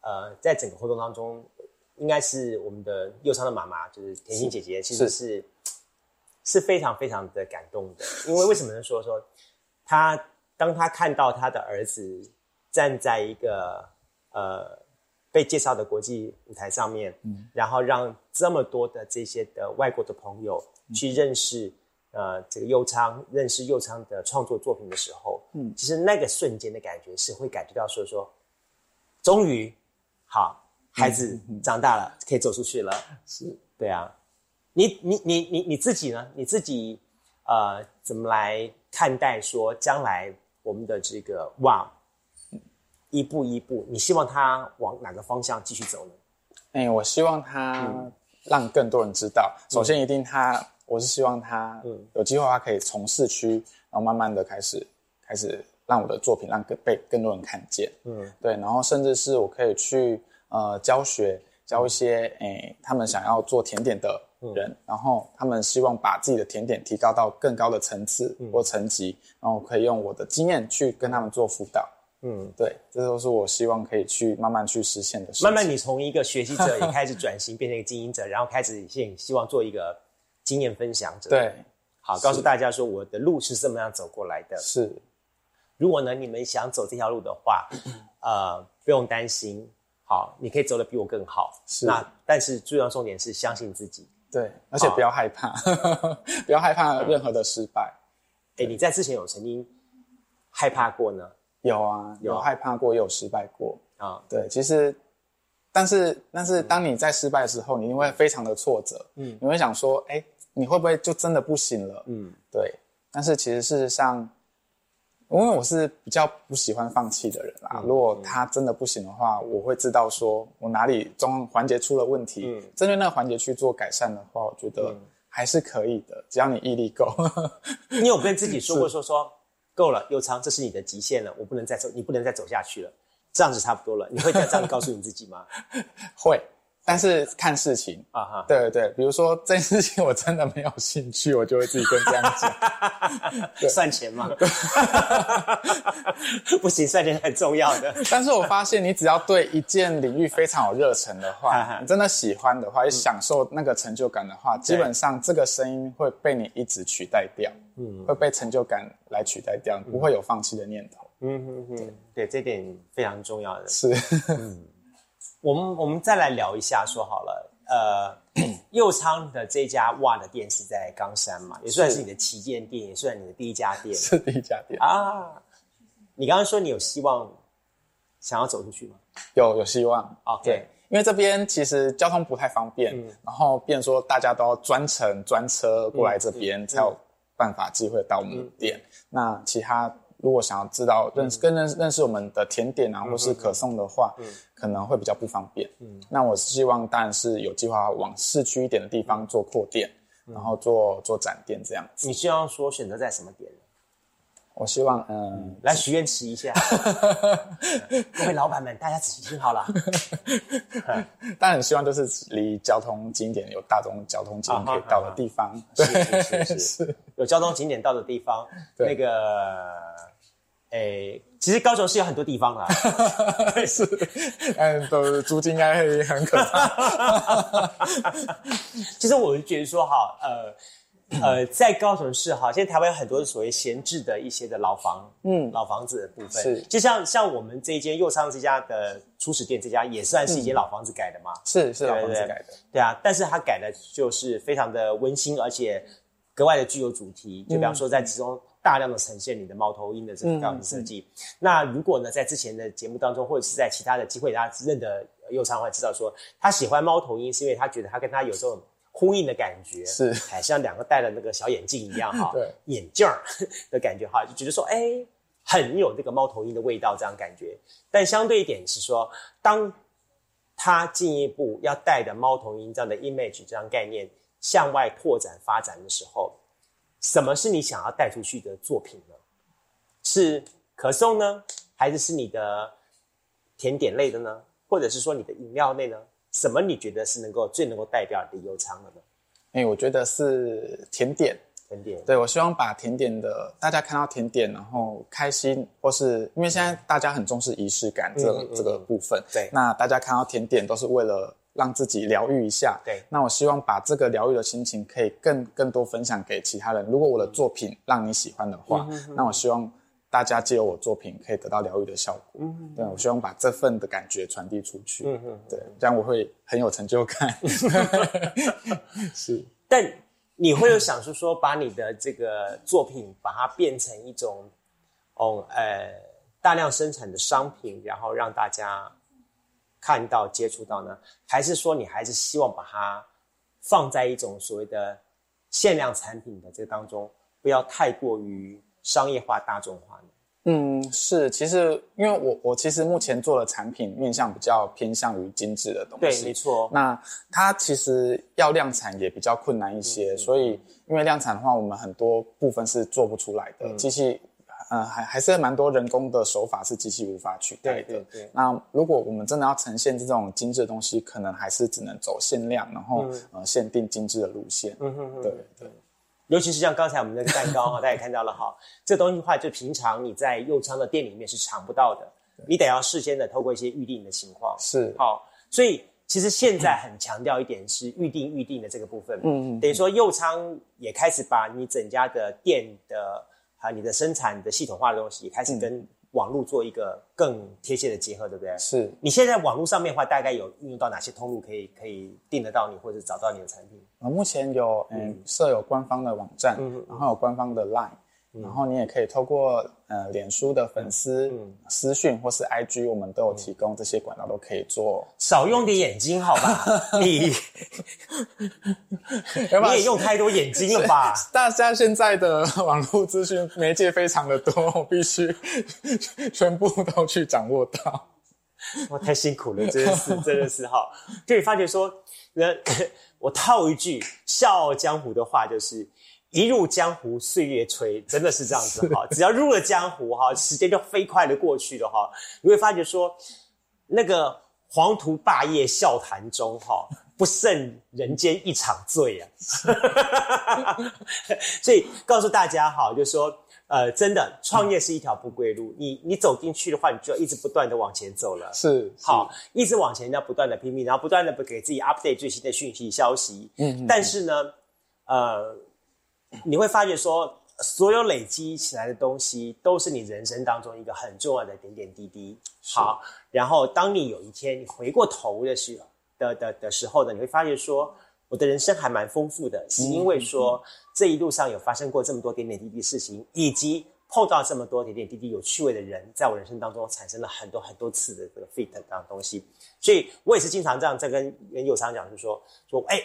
呃，在整个活动当中，应该是我们的佑昌的妈妈，就是甜心姐姐，其实是。是非常非常的感动的，因为为什么呢？说说她当她看到她的儿子站在一个呃被介绍的国际舞台上面，嗯，然后让这么多的这些的外国的朋友去认识呃这个右昌，认识右昌的创作作品的时候，嗯，其实那个瞬间的感觉是会感觉到说说，终于好孩子长大了，可以走出去了，是。对啊。你你你你你自己呢？你自己呃，怎么来看待说将来我们的这个往一步一步，你希望他往哪个方向继续走呢？哎，我希望他让更多人知道。首先，一定他，我是希望他有机会他，可以从市区，然后慢慢的开始开始让我的作品让更被更多人看见。嗯，对，然后甚至是我可以去呃教学教一些诶，他们想要做甜点的。人，然后他们希望把自己的甜点提高到更高的层次或层级，然后可以用我的经验去跟他们做辅导。嗯，对，这都是我希望可以去慢慢去实现的事。慢慢，你从一个学习者也开始转型，变成一个经营者，然后开始现希望做一个经验分享者。对，好，告诉大家说我的路是这么样走过来的。是，如果呢你们想走这条路的话，呃，不用担心，好，你可以走得比我更好。是，那但是重要重点是相信自己。对，而且不要害怕，不要害怕任何的失败。哎，你在之前有曾经害怕过呢？有啊，有害怕过，也有失败过啊。对，其实，但是，但是，当你在失败的时候，你会非常的挫折。嗯，你会想说，哎，你会不会就真的不行了？嗯，对。但是，其实事实上。因为我是比较不喜欢放弃的人啦。如果他真的不行的话，我会知道说我哪里中环节出了问题，针对那个环节去做改善的话，我觉得还是可以的。只要你毅力够。你有跟自己说过说说够了，又昌，这是你的极限了，我不能再走，你不能再走下去了，这样子差不多了。你会这样告诉你自己吗？会。但是看事情。啊哈，对对对，比如说这件事情我真的没有兴趣，我就会自己跟这样讲，算钱嘛，不行，算钱很重要的。但是我发现，你只要对一件领域非常有热忱的话，你真的喜欢的话，也享受那个成就感的话，基本上这个声音会被你一直取代掉，嗯，会被成就感来取代掉，不会有放弃的念头。嗯哼哼，对，这点非常重要的。是，嗯。我们我们再来聊一下，说好了，呃，右仓的这家袜的店是在冈山嘛，也算是你的旗舰店，也算你的第一家店。是第一家店啊。你刚刚说你有希望想要走出去吗？有有希望哦，对，因为这边其实交通不太方便，然后变说大家都要专程专车过来这边才有办法机会到我们的店。那其他如果想要知道认识更认认识我们的甜点啊，或是可颂的话，可能会比较不方便。嗯，那我希望当然是有计划往市区一点的地方做扩店，然后做做展店这样子。你希望说选择在什么点？我希望，嗯，来许愿池一下，各位老板们，大家仔细听好了。当然，希望就是离交通景点有大众交通景点可以到的地方，是是是是，有交通景点到的地方。那个，诶，其实高雄是有很多地方啦，是，嗯，都租金应该会很可怕。其实我是觉得说，哈，呃。呃，在高雄市哈，现在台湾有很多所谓闲置的一些的老房，嗯，老房子的部分，是，就像像我们这一间右仓这家的初始店，这家也算是一间老房子改的嘛，是是老房子改的，对啊，但是它改的就是非常的温馨，而且格外的具有主题，就比方说在其中大量的呈现你的猫头鹰的这个造型设计。那如果呢，在之前的节目当中，或者是在其他的机会，大家认得右仓会知道说，他喜欢猫头鹰，是因为他觉得他跟他有这种。呼应的感觉是，哎，像两个戴了那个小眼镜一样哈，对，眼镜儿的感觉哈，就觉得说，哎，很有这个猫头鹰的味道，这样感觉。但相对一点是说，当他进一步要带着猫头鹰这样的 image 这样概念向外拓展发展的时候，什么是你想要带出去的作品呢？是可颂呢，还是是你的甜点类的呢？或者是说你的饮料类呢？什么你觉得是能够最能够代表李优昌的呢？哎，我觉得是甜点。甜点，对我希望把甜点的大家看到甜点，然后开心，或是因为现在大家很重视仪式感这这个部分。对，那大家看到甜点都是为了让自己疗愈一下。对，那我希望把这个疗愈的心情可以更更多分享给其他人。如果我的作品让你喜欢的话，那我希望。大家借由我作品可以得到疗愈的效果，嗯，对我希望把这份的感觉传递出去，嗯嗯，对，这样我会很有成就感。是，但你会有想说说把你的这个作品把它变成一种，哦，呃，大量生产的商品，然后让大家看到接触到呢？还是说你还是希望把它放在一种所谓的限量产品的这个当中，不要太过于。商业化、大众化呢？嗯，是，其实因为我我其实目前做的产品面向比较偏向于精致的东西，对，没错。那它其实要量产也比较困难一些，所以因为量产的话，我们很多部分是做不出来的，机器，呃，还还是蛮多人工的手法是机器无法取代的。对对。那如果我们真的要呈现这种精致的东西，可能还是只能走限量，然后呃限定精致的路线。嗯哼哼。对对。尤其是像刚才我们那个蛋糕哈，大家也看到了哈，这东西的话，就平常你在右仓的店里面是尝不到的，你得要事先的透过一些预定的情况。是。好，所以其实现在很强调一点是预定预定的这个部分，嗯嗯，等于说右仓也开始把你整家的店的还有你的生产的系统化的东西也开始跟。网络做一个更贴切的结合，对不对？是你现在网络上面的话，大概有运用到哪些通路可以可以订得到你，或者找到你的产品？啊，目前有嗯设有官方的网站，然后有官方的 Line。然后你也可以透过呃脸书的粉丝私讯或是 IG，我们都有提供这些管道，都可以做。少用点眼睛好吧？你你也用太多眼睛了吧？大家现在的网络资讯媒介非常的多，我必须全部都去掌握到。我太辛苦了，真的是 真的是哈。就你发觉说，那我套一句《笑傲江湖》的话，就是。一入江湖，岁月催，真的是这样子哈。只要入了江湖哈，时间就飞快的过去了哈。你会发觉说，那个黄图霸业笑谈中哈，不胜人间一场醉啊。所以告诉大家哈，就是说，呃，真的创业是一条不归路。你你走进去的话，你就要一直不断的往前走了。是好，一直往前要不断的拼命，然后不断的给自己 update 最新的讯息消息。嗯，但是呢，呃。你会发觉说，所有累积起来的东西，都是你人生当中一个很重要的点点滴滴。好，然后当你有一天你回过头的时的的的时候呢，你会发现说，我的人生还蛮丰富的，是因为说这一路上有发生过这么多点点滴滴事情，以及碰到这么多点点滴滴有趣味的人，在我人生当中产生了很多很多次的这个 fit 这样的东西，所以我也是经常这样在跟跟右昌讲，就是说说哎。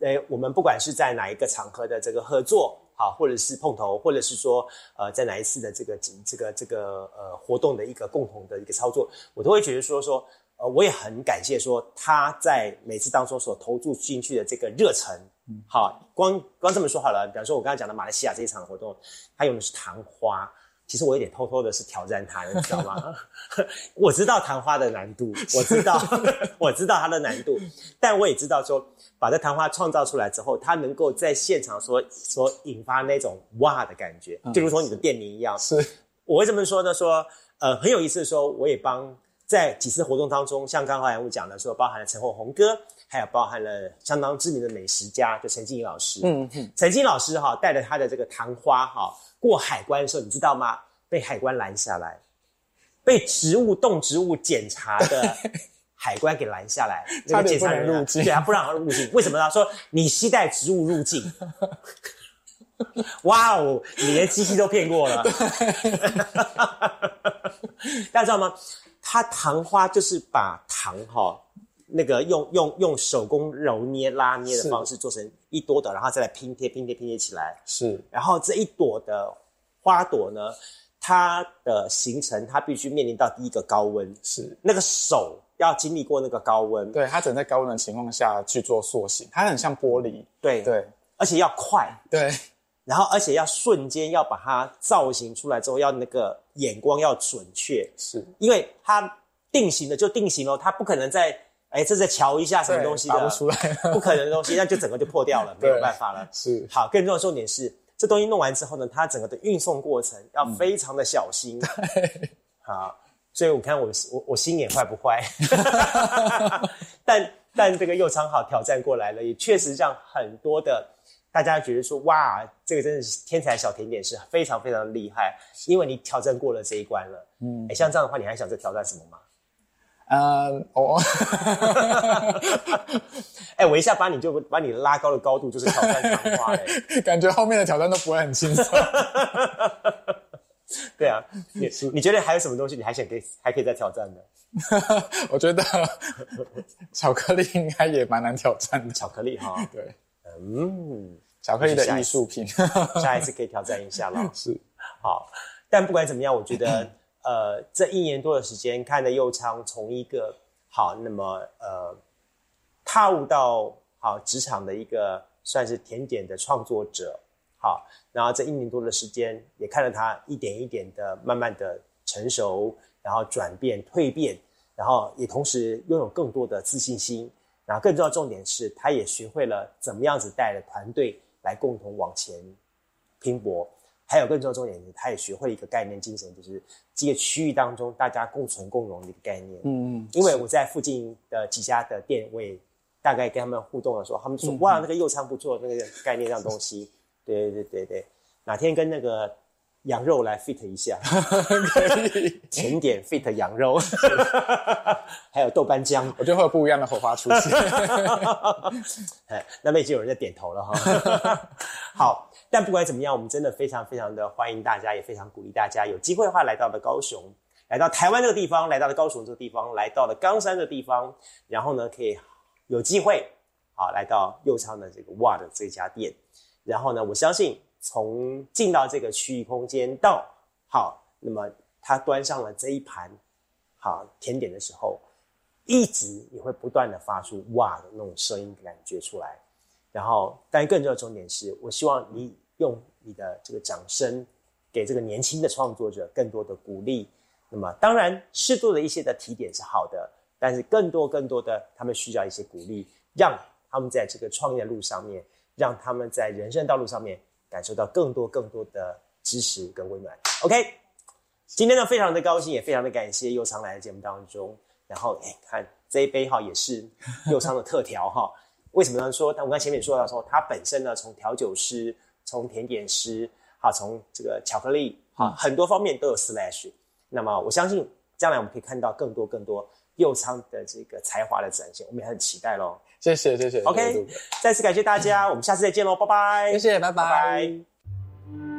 哎，我们不管是在哪一个场合的这个合作，好，或者是碰头，或者是说，呃，在哪一次的这个这个这个呃活动的一个共同的一个操作，我都会觉得说说，呃，我也很感谢说他在每次当中所投注进去的这个热忱，好，光光这么说好了，比方说我刚才讲的马来西亚这一场活动，他用的是昙花。其实我有点偷偷的是挑战他，你知道吗？我知道昙花的难度，我知道，我知道它的难度，但我也知道说，把这昙花创造出来之后，它能够在现场所所引发那种哇的感觉，就如同你的店名一样。是，我为什么说呢？说呃很有意思的说，我也帮在几次活动当中，像刚才我讲的说，包含了陈红红哥，还有包含了相当知名的美食家，就陈静怡老师。嗯嗯，陈静老师哈带着他的这个昙花哈。过海关的时候，你知道吗？被海关拦下来，被植物动植物检查的 海关给拦下来，那个检查人入境，对啊，不让他入境。为什么呢？说你携带植物入境。哇哦，你连机器都骗过了。大家知道吗？他糖花就是把糖哈，那个用用用手工揉捏拉捏的方式做成。一朵朵，然后再来拼贴、拼贴、拼贴起来。是，然后这一朵的花朵呢，它的形成，它必须面临到第一个高温。是，那个手要经历过那个高温。对，它只能在高温的情况下去做塑形，它很像玻璃。对对，而且要快。对，然后而且要瞬间要把它造型出来之后，要那个眼光要准确。是，因为它定型的就定型了，它不可能在。哎，这再瞧一下什么东西的，不出来，不可能的东西，那就整个就破掉了，没有办法了。是，好，更重要的重点是，这东西弄完之后呢，它整个的运送过程要非常的小心。好，所以我看我我我心眼坏不坏？但但这个右昌好挑战过来了，也确实让很多的大家觉得说，哇，这个真的是天才小甜点是非常非常厉害，因为你挑战过了这一关了。嗯，哎，像这样的话，你还想再挑战什么吗？嗯，哦，哎，我一下把你就把你拉高的高度，就是挑战谈话，哎，感觉后面的挑战都不会很轻松。对啊，你你觉得还有什么东西你还想可以还可以再挑战的？我觉得巧克力应该也蛮难挑战的。巧克力哈，对，嗯，巧克力的艺术品，下一次可以挑战一下了。是，好，但不管怎么样，我觉得。呃，这一年多的时间，看着右昌从一个好，那么呃，踏入到好职场的一个算是甜点的创作者，好，然后这一年多的时间，也看着他一点一点的慢慢的成熟，然后转变蜕变，然后也同时拥有更多的自信心，然后更重要重点是，他也学会了怎么样子带着团队来共同往前拼搏。还有更重要重点是，他也学会一个概念精神，就是这个区域当中大家共存共荣的一个概念。嗯嗯。因为我在附近的几家的店，我也大概跟他们互动的时候，他们说：“哇，那个右仓不错，那个概念上东西。”对对对对，哪天跟那个羊肉来 fit 一下，甜点 fit 羊肉，还有豆瓣酱，我觉得会有不一样的火花出现。哎，那边已经有人在点头了哈。好。但不管怎么样，我们真的非常非常的欢迎大家，也非常鼓励大家有机会的话来到了高雄，来到台湾这个地方，来到了高雄这个地方，来到了冈山的地方，然后呢，可以有机会好来到右昌的这个哇的这家店，然后呢，我相信从进到这个区域空间到好，那么他端上了这一盘好甜点的时候，一直你会不断的发出哇的那种声音感觉出来。然后，但更重要的重点是，我希望你用你的这个掌声，给这个年轻的创作者更多的鼓励。那么，当然适度的一些的提点是好的，但是更多更多的，他们需要一些鼓励，让他们在这个创业路上面，让他们在人生道路上面感受到更多更多的支持跟温暖。OK，今天呢，非常的高兴，也非常的感谢佑昌来的节目当中。然后，哎，看这一杯哈，也是 佑昌的特调哈。为什么呢？说，但我刚前面说到说，他本身呢，从调酒师，从甜点师，哈，从这个巧克力，哈，很多方面都有 slash。那么，我相信将来我们可以看到更多更多佑昌的这个才华的展现，我们也很期待喽。谢谢谢谢 OK，再次感谢大家，我们下次再见喽，拜拜。谢谢，拜拜。拜拜